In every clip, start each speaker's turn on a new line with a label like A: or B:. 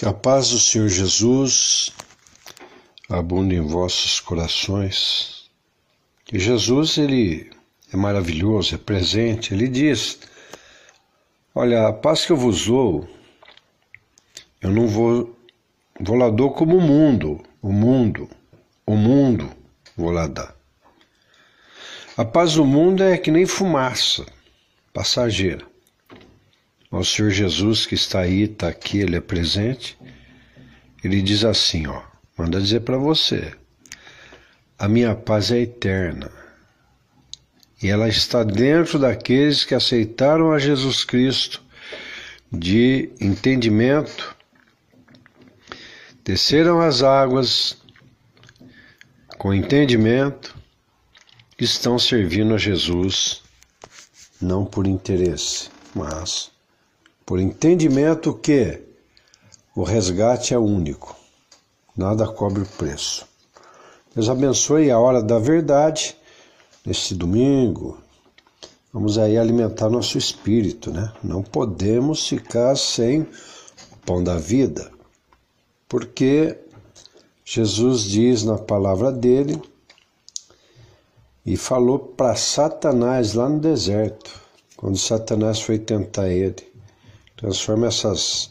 A: Que a paz do Senhor Jesus abunde em vossos corações. Que Jesus, ele é maravilhoso, é presente. Ele diz: Olha, a paz que eu vos dou, eu não vou, vou lá dou como o mundo, o mundo, o mundo vou lá dar. A paz do mundo é que nem fumaça, passageira. O Senhor Jesus que está aí, está aqui, ele é presente. Ele diz assim, ó, manda dizer para você: a minha paz é eterna. E ela está dentro daqueles que aceitaram a Jesus Cristo de entendimento, desceram as águas com entendimento, estão servindo a Jesus não por interesse, mas por entendimento que o resgate é único, nada cobre o preço. Deus abençoe a hora da verdade neste domingo. Vamos aí alimentar nosso espírito, né? Não podemos ficar sem o pão da vida, porque Jesus diz na palavra dele e falou para Satanás lá no deserto, quando Satanás foi tentar ele. Transforma essas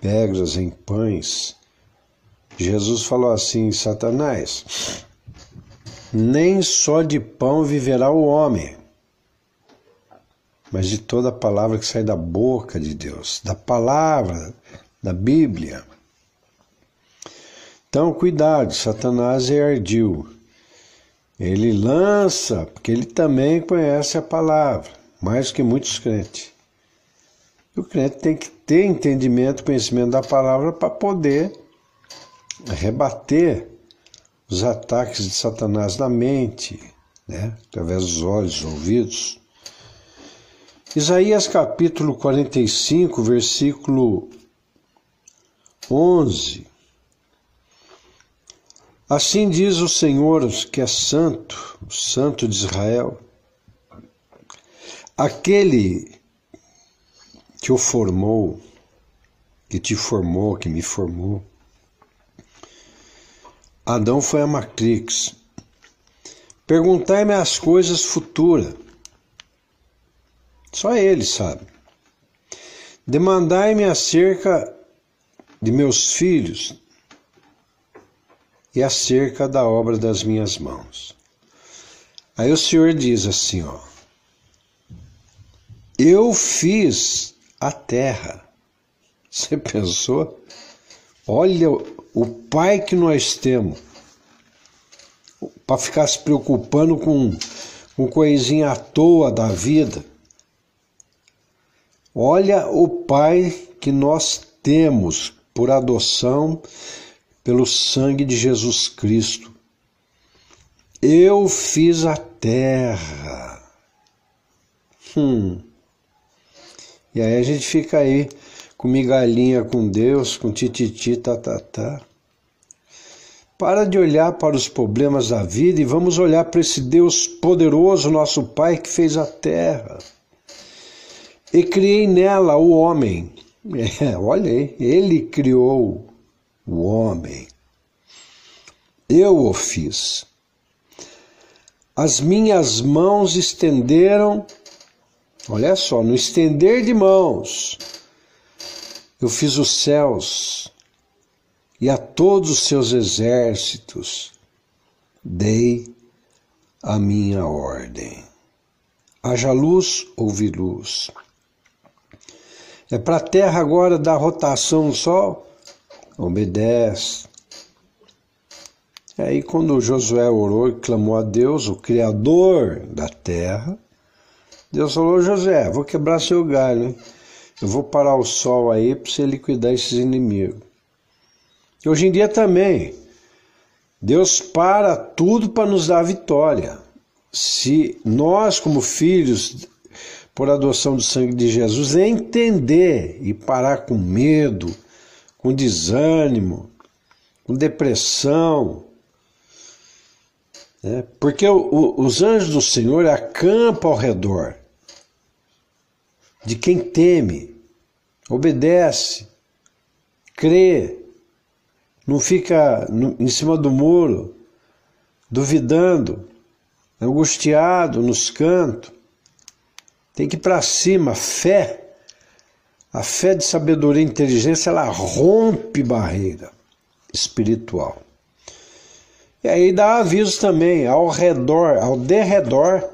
A: pedras em pães. Jesus falou assim: Satanás, nem só de pão viverá o homem, mas de toda a palavra que sai da boca de Deus, da palavra, da Bíblia. Então, cuidado, Satanás é ardil. Ele lança, porque ele também conhece a palavra, mais que muitos crentes. O crente tem que ter entendimento, conhecimento da palavra para poder rebater os ataques de Satanás na mente, né? através dos olhos, dos ouvidos. Isaías capítulo 45, versículo 11. Assim diz o Senhor, que é santo, o santo de Israel, aquele que o formou, que te formou, que me formou. Adão foi a matrix. Perguntai-me as coisas futuras. Só ele sabe. Demandai-me acerca de meus filhos e acerca da obra das minhas mãos. Aí o Senhor diz assim, ó: Eu fiz a terra. Você pensou? Olha o pai que nós temos para ficar se preocupando com, com coisinha à toa da vida. Olha o pai que nós temos por adoção pelo sangue de Jesus Cristo. Eu fiz a terra. Hum. E aí a gente fica aí com migalhinha com Deus, com tititi, tatatá. Tá, tá. Para de olhar para os problemas da vida e vamos olhar para esse Deus poderoso, nosso Pai que fez a terra. E criei nela o homem. É, olha aí, ele criou o homem. Eu o fiz. As minhas mãos estenderam Olha só, no estender de mãos, eu fiz os céus e a todos os seus exércitos dei a minha ordem. Haja luz, ouvi luz. É para a terra agora dar rotação no sol? Obedece. Aí, quando Josué orou e clamou a Deus, o Criador da terra, Deus falou, José, vou quebrar seu galho, hein? Eu vou parar o sol aí para você liquidar esses inimigos. E hoje em dia também, Deus para tudo para nos dar vitória. Se nós, como filhos, por adoção do sangue de Jesus, entender e parar com medo, com desânimo, com depressão, né? porque os anjos do Senhor acampam ao redor de quem teme, obedece, crê, não fica em cima do muro, duvidando, angustiado nos cantos. Tem que ir para cima, fé. A fé de sabedoria e inteligência, ela rompe barreira espiritual. E aí dá aviso também, ao redor, ao derredor,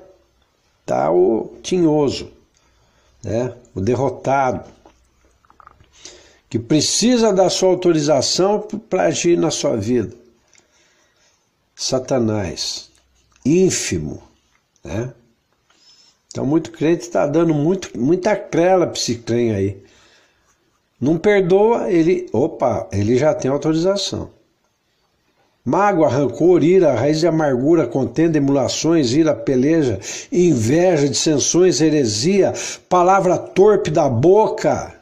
A: tá o tinhoso, né? o derrotado, que precisa da sua autorização para agir na sua vida. Satanás, ínfimo, né? Então, muito crente está dando muito, muita crela para esse trem aí. Não perdoa, ele. Opa, ele já tem autorização. Mágoa, rancor, ira, raiz de amargura, contenda, emulações, ira, peleja, inveja, dissensões, heresia, palavra torpe da boca.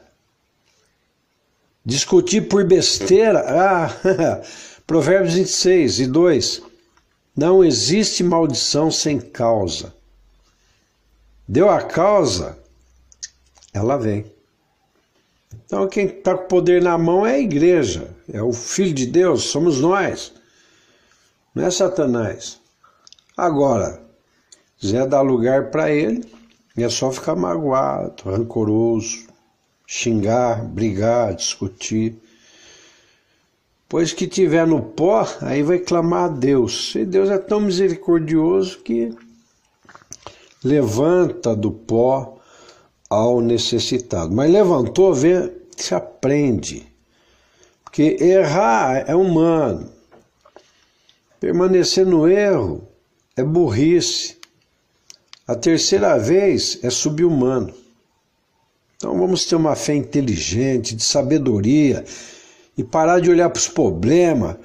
A: Discutir por besteira. Ah, Provérbios 26 e 2. Não existe maldição sem causa. Deu a causa, ela vem. Então, quem está com o poder na mão é a igreja, é o Filho de Deus, somos nós, não é Satanás. Agora, quiser dar lugar para ele, é só ficar magoado, rancoroso, xingar, brigar, discutir. Pois que tiver no pó, aí vai clamar a Deus. E Deus é tão misericordioso que levanta do pó ao necessitado. Mas levantou, vê, se aprende. Porque errar é humano. Permanecer no erro é burrice. A terceira vez é subhumano. Então vamos ter uma fé inteligente, de sabedoria e parar de olhar para os problemas,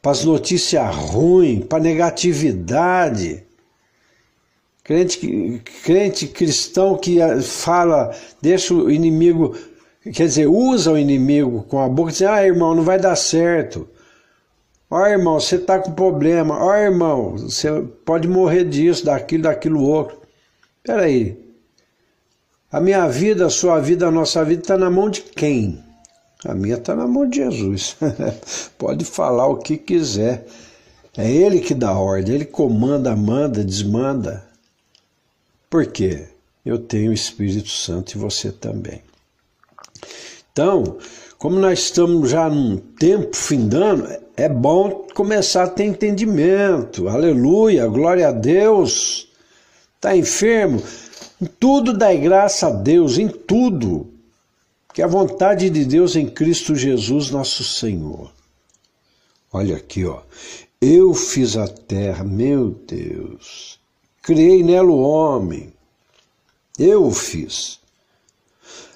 A: para as notícias ruins, para a negatividade. Crente, crente cristão que fala, deixa o inimigo, quer dizer, usa o inimigo com a boca diz: ah, irmão, não vai dar certo. Ó, irmão, você está com problema. Ó, irmão, você pode morrer disso, daquilo, daquilo outro. Peraí. A minha vida, a sua vida, a nossa vida está na mão de quem? A minha está na mão de Jesus. pode falar o que quiser. É Ele que dá ordem, Ele comanda, manda, desmanda. Por quê? Eu tenho o Espírito Santo e você também. Então, como nós estamos já num tempo findando, é bom começar a ter entendimento. Aleluia, glória a Deus. Está enfermo? Em tudo dai graça a Deus, em tudo. Que a vontade de Deus em Cristo Jesus, nosso Senhor. Olha aqui, ó. Eu fiz a terra, meu Deus criei nela o homem. Eu fiz.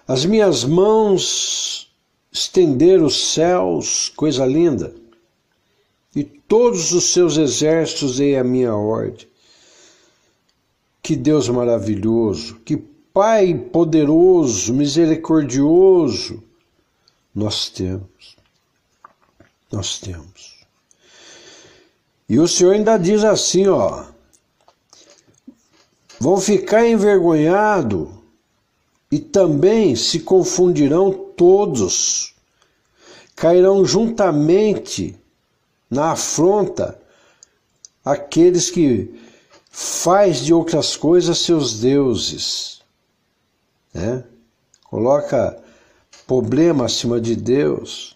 A: As minhas mãos estenderam os céus, coisa linda, e todos os seus exércitos dei a minha ordem. Que Deus maravilhoso, que Pai poderoso, misericordioso nós temos. Nós temos. E o Senhor ainda diz assim, ó, vão ficar envergonhados e também se confundirão todos, cairão juntamente na afronta aqueles que faz de outras coisas seus deuses, né? Coloca problema acima de Deus.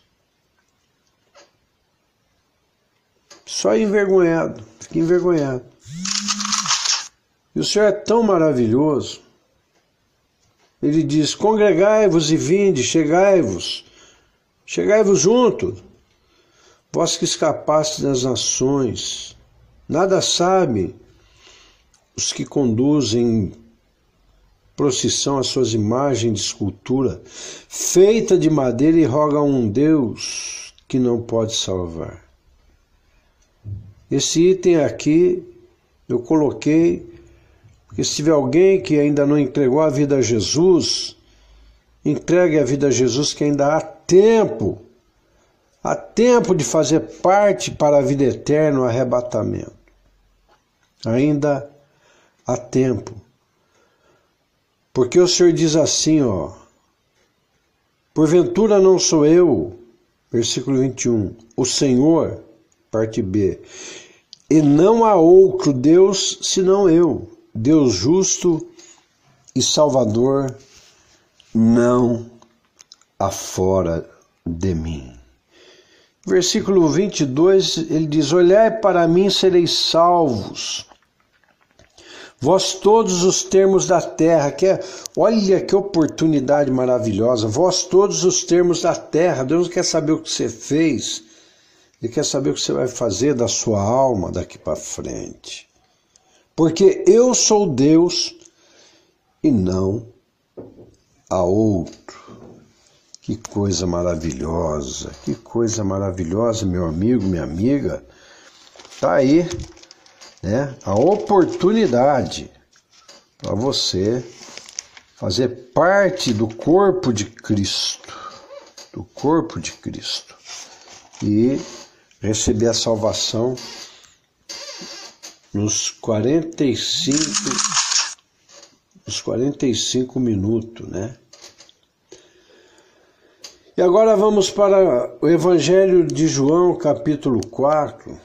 A: Só envergonhado, fica envergonhado. E o Senhor é tão maravilhoso. Ele diz: Congregai-vos e vinde, chegai-vos, chegai-vos junto, vós que escapastes das nações. Nada sabe os que conduzem procissão às suas imagens de escultura, feita de madeira e roga a um Deus que não pode salvar. Esse item aqui eu coloquei porque se tiver alguém que ainda não entregou a vida a Jesus, entregue a vida a Jesus que ainda há tempo. Há tempo de fazer parte para a vida eterna, o arrebatamento. Ainda há tempo. Porque o Senhor diz assim, ó: Porventura não sou eu Versículo 21. O Senhor, parte B, e não há outro Deus senão eu, Deus justo e Salvador, não há fora de mim. Versículo 22, ele diz: Olhai para mim, sereis salvos. Vós todos os termos da terra, que é, olha que oportunidade maravilhosa. Vós todos os termos da terra. Deus quer saber o que você fez. Ele quer saber o que você vai fazer da sua alma daqui para frente. Porque eu sou Deus e não a outro. Que coisa maravilhosa, que coisa maravilhosa, meu amigo, minha amiga. Tá aí, né? A oportunidade para você fazer parte do corpo de Cristo, do corpo de Cristo e receber a salvação nos 45 nos 45 minutos, né? E agora vamos para o Evangelho de João, capítulo 4.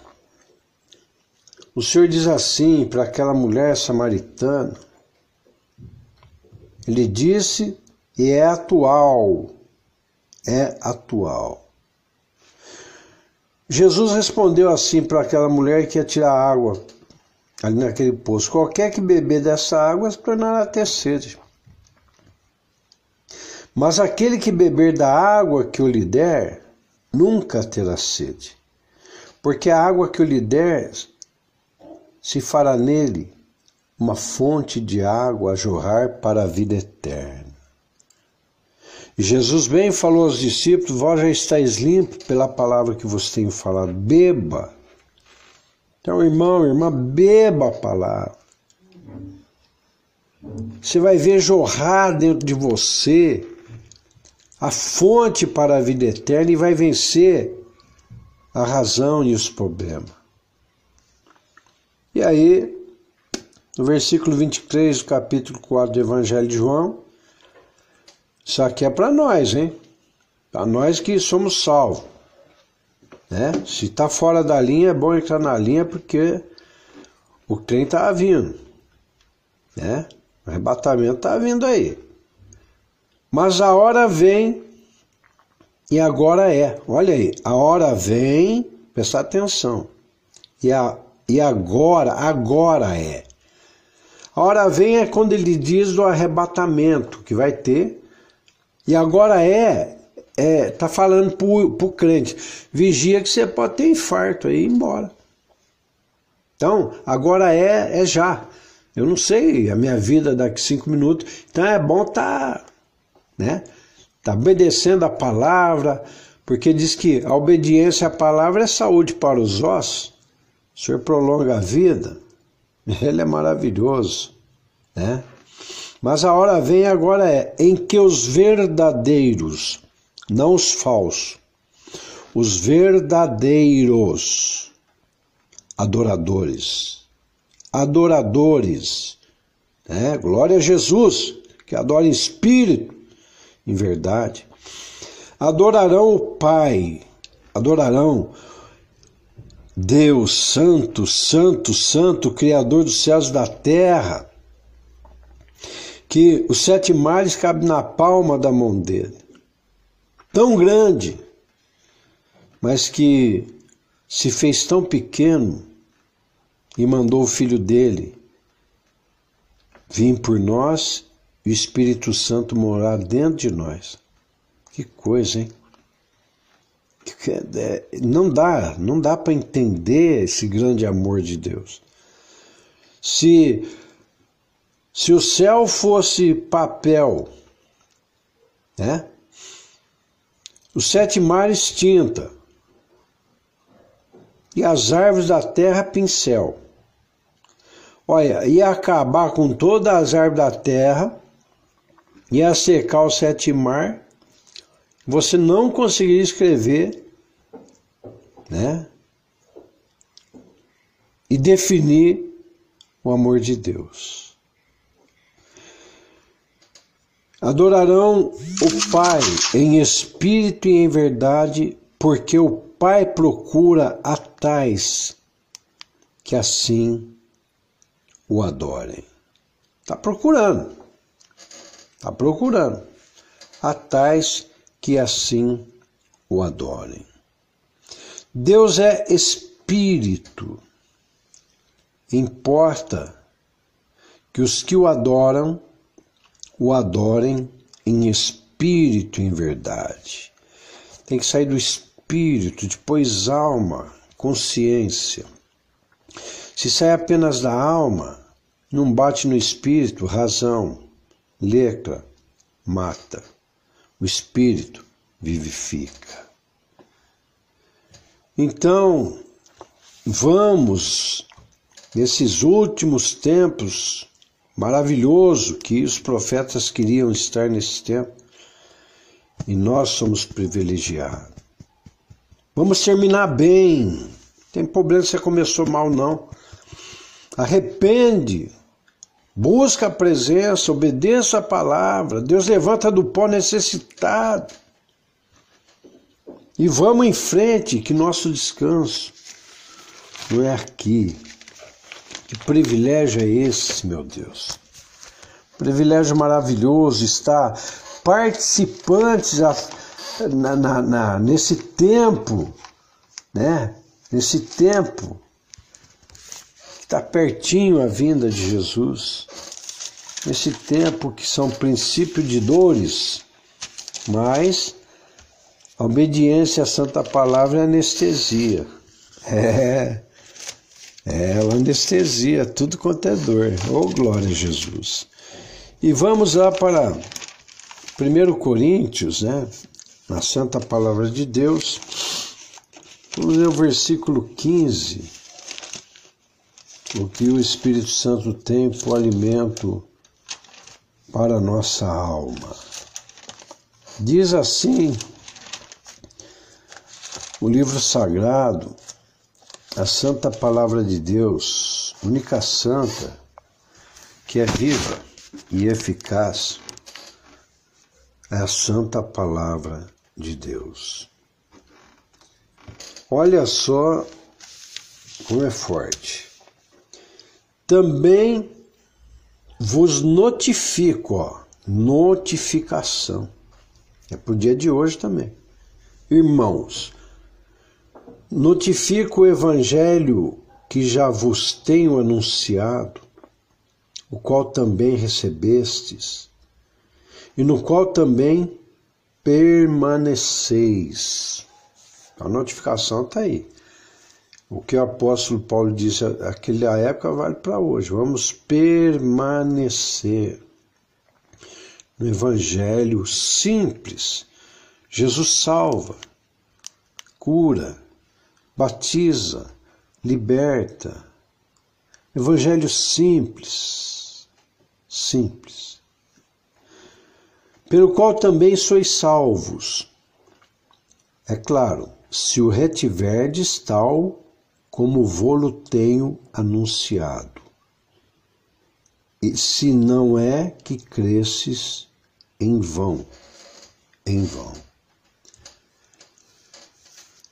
A: O Senhor diz assim para aquela mulher samaritana: Ele disse, e é atual, é atual. Jesus respondeu assim para aquela mulher que ia tirar água ali naquele poço: Qualquer que beber dessa água se tornará ter sede. Mas aquele que beber da água que eu lhe der, nunca terá sede, porque a água que eu lhe der se fará nele uma fonte de água a jorrar para a vida eterna. E Jesus bem falou aos discípulos: Vós já estáis limpos pela palavra que vos tenho falado. Beba. Então, irmão, irmã, beba a palavra. Você vai ver jorrar dentro de você a fonte para a vida eterna e vai vencer a razão e os problemas. E aí, no versículo 23 do capítulo 4 do Evangelho de João, isso aqui é para nós, hein? Para nós que somos salvos. Né? Se está fora da linha, é bom entrar na linha porque o trem está vindo. Né? O arrebatamento está vindo aí. Mas a hora vem e agora é. Olha aí, a hora vem, presta atenção. E, a, e agora, agora é. A hora vem é quando ele diz do arrebatamento que vai ter. E agora é, é tá falando pro, pro crente, vigia que você pode ter infarto aí e ir embora. Então, agora é, é já. Eu não sei a minha vida daqui cinco minutos, então é bom tá né? Está obedecendo a palavra, porque diz que a obediência à palavra é saúde para os ossos. O Senhor prolonga a vida, Ele é maravilhoso, né? Mas a hora vem agora é em que os verdadeiros, não os falsos, os verdadeiros adoradores, adoradores, né? Glória a Jesus, que adora em espírito em verdade. Adorarão o Pai, adorarão Deus Santo, Santo, Santo, Criador dos céus e da terra, que os sete mares cabem na palma da mão dele. Tão grande, mas que se fez tão pequeno e mandou o filho dele vir por nós e o Espírito Santo morar dentro de nós. Que coisa, hein? É, não dá, não dá para entender esse grande amor de Deus. Se se o céu fosse papel, né? Os sete mares tinta e as árvores da terra pincel. Olha, ia acabar com todas as árvores da terra ia secar o sete mar, você não conseguiria escrever, né? E definir o amor de Deus. Adorarão o Pai em espírito e em verdade, porque o Pai procura a tais que assim o adorem. Está procurando, está procurando a tais que assim o adorem. Deus é espírito. Importa que os que o adoram o adorem em espírito e em verdade. Tem que sair do espírito, depois alma, consciência. Se sai apenas da alma, não bate no espírito, razão, letra, mata. O espírito vivifica. Então, vamos, nesses últimos tempos, maravilhoso que os profetas queriam estar nesse tempo, e nós somos privilegiados. Vamos terminar bem. Tem problema se você começou mal, não. Arrepende. Busca a presença, obedeça a palavra. Deus levanta do pó necessitado. E vamos em frente, que nosso descanso não é aqui. Que privilégio é esse, meu Deus? Privilégio maravilhoso estar participantes na, na, na, nesse tempo, né? Nesse tempo está pertinho a vinda de Jesus, nesse tempo que são princípio de dores, mas a obediência à Santa Palavra é anestesia. É, é ela anestesia tudo quanto é dor. Oh, glória a Jesus. E vamos lá para 1 Coríntios, né? Na Santa Palavra de Deus. Vamos ler o versículo 15. O que o Espírito Santo tem por alimento para a nossa alma. Diz assim o livro sagrado, a santa palavra de Deus, única santa, que é viva e eficaz, é a santa palavra de Deus. Olha só como é forte. Também vos notifico, ó, notificação. É para o dia de hoje também. Irmãos, Notifico o Evangelho que já vos tenho anunciado, o qual também recebestes, e no qual também permaneceis. A notificação está aí. O que o apóstolo Paulo disse naquela época vale para hoje. Vamos permanecer no Evangelho simples. Jesus salva, cura, batiza, liberta. Evangelho simples, simples. Pelo qual também sois salvos. É claro, se o retiverdes tal como vô-lo tenho anunciado. E se não é que cresces em vão, em vão.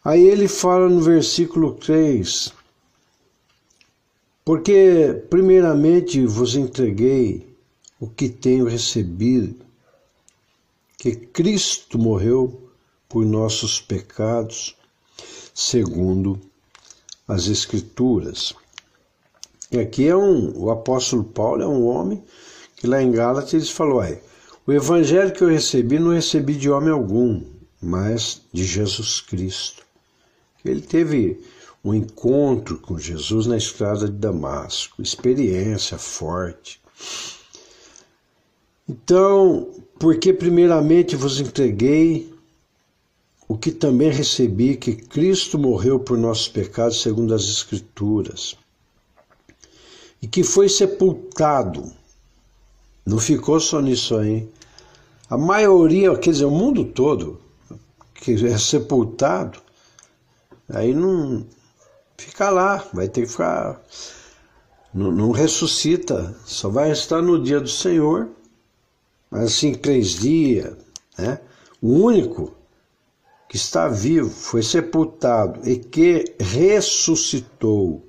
A: Aí ele fala no versículo 3: Porque, primeiramente, vos entreguei o que tenho recebido, que Cristo morreu por nossos pecados, segundo as Escrituras. E aqui é um, o apóstolo Paulo é um homem que lá em Gálatas ele falou: é, o evangelho que eu recebi não recebi de homem algum, mas de Jesus Cristo. Ele teve um encontro com Jesus na estrada de Damasco, experiência forte. Então, porque primeiramente vos entreguei o que também recebi, que Cristo morreu por nossos pecados, segundo as Escrituras, e que foi sepultado. Não ficou só nisso aí. A maioria, quer dizer, o mundo todo, que é sepultado, Aí não fica lá, vai ter que ficar. Não, não ressuscita, só vai ressuscitar no dia do Senhor, mas assim, três dias, né? O único que está vivo, foi sepultado e que ressuscitou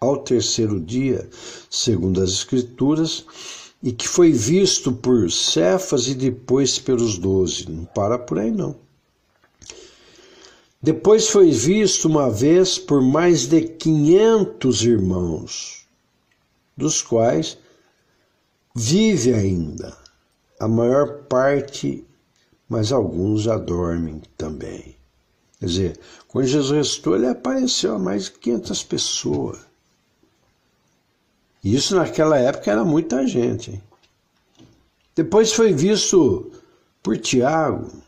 A: ao terceiro dia, segundo as Escrituras, e que foi visto por Cefas e depois pelos doze. Não para por aí, não. Depois foi visto uma vez por mais de quinhentos irmãos, dos quais vive ainda a maior parte, mas alguns já dormem também. Quer dizer, quando Jesus ressuscitou, ele apareceu a mais de 500 pessoas. Isso naquela época era muita gente. Hein? Depois foi visto por Tiago,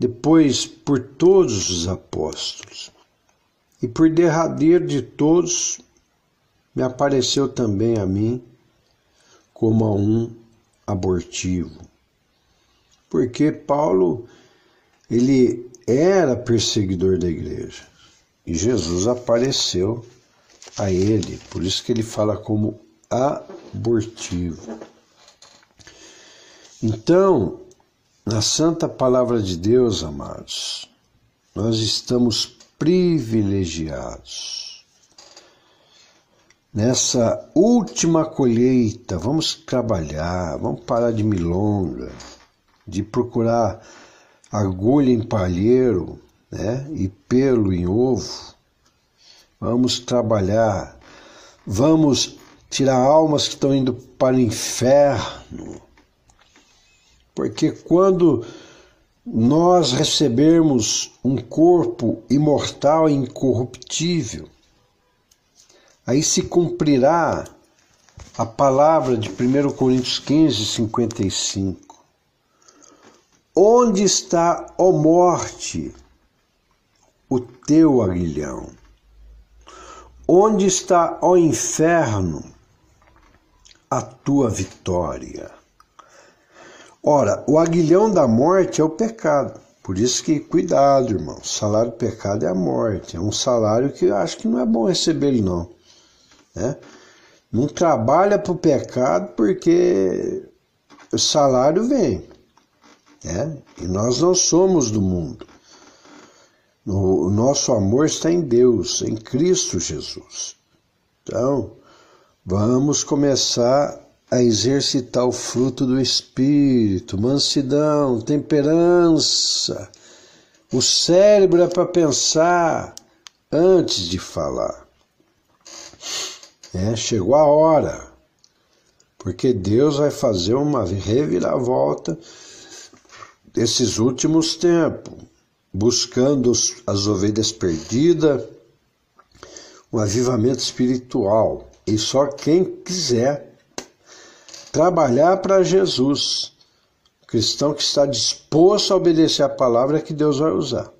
A: depois por todos os apóstolos. E por derradeiro de todos, me apareceu também a mim como a um abortivo. Porque Paulo, ele era perseguidor da igreja. E Jesus apareceu a ele, por isso que ele fala como abortivo. Então, na santa palavra de Deus, amados, nós estamos privilegiados. Nessa última colheita, vamos trabalhar, vamos parar de milonga, de procurar agulha em palheiro né, e pelo em ovo. Vamos trabalhar, vamos tirar almas que estão indo para o inferno porque quando nós recebermos um corpo imortal e incorruptível, aí se cumprirá a palavra de 1 Coríntios 15, 55. Onde está, ó morte, o teu aguilhão? Onde está, ó inferno, a tua vitória? Ora, o aguilhão da morte é o pecado. Por isso que cuidado, irmão. O salário do pecado é a morte. É um salário que eu acho que não é bom receber ele, não. Né? Não trabalha para o pecado porque o salário vem. Né? E nós não somos do mundo. O nosso amor está em Deus, em Cristo Jesus. Então, vamos começar a exercitar o fruto do Espírito, mansidão, temperança. O cérebro é para pensar antes de falar. É, chegou a hora, porque Deus vai fazer uma reviravolta desses últimos tempos, buscando as ovelhas perdidas, um avivamento espiritual. E só quem quiser trabalhar para Jesus. O cristão que está disposto a obedecer a palavra que Deus vai usar.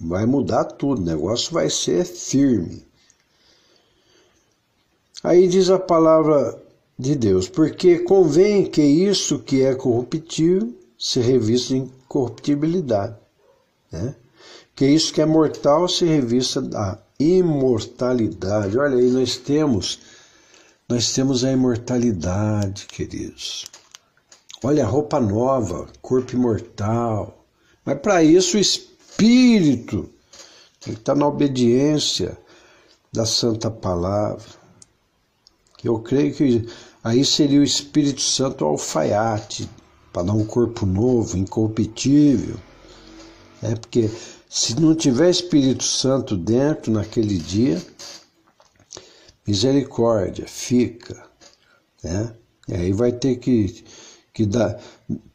A: Vai mudar tudo, o negócio vai ser firme. Aí diz a palavra de Deus, porque convém que isso que é corruptível se revista em corruptibilidade, né? que isso que é mortal se revista da imortalidade. Olha aí, nós temos nós temos a imortalidade, queridos. Olha, roupa nova, corpo imortal. Mas para isso o espírito tem que estar na obediência da santa palavra. Eu creio que aí seria o Espírito Santo alfaiate para dar um corpo novo, incorruptível. É porque se não tiver Espírito Santo dentro naquele dia, misericórdia, fica. Né? E aí vai ter que, que dar,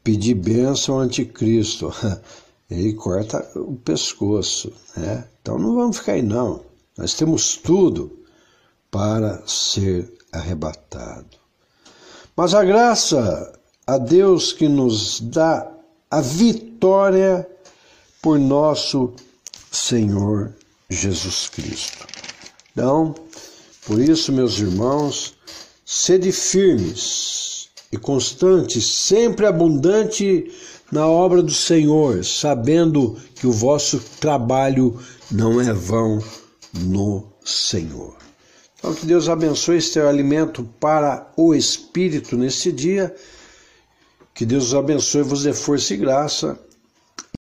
A: pedir bênção ao anticristo. Ele corta o pescoço. Né? Então não vamos ficar aí não. Nós temos tudo para ser arrebatado. Mas a graça a Deus que nos dá a vitória por nosso Senhor Jesus Cristo. Então, por isso, meus irmãos, sede firmes e constantes, sempre abundante na obra do Senhor, sabendo que o vosso trabalho não é vão no Senhor. Então, que Deus abençoe este alimento para o Espírito nesse dia. Que Deus os abençoe, vos dê força e graça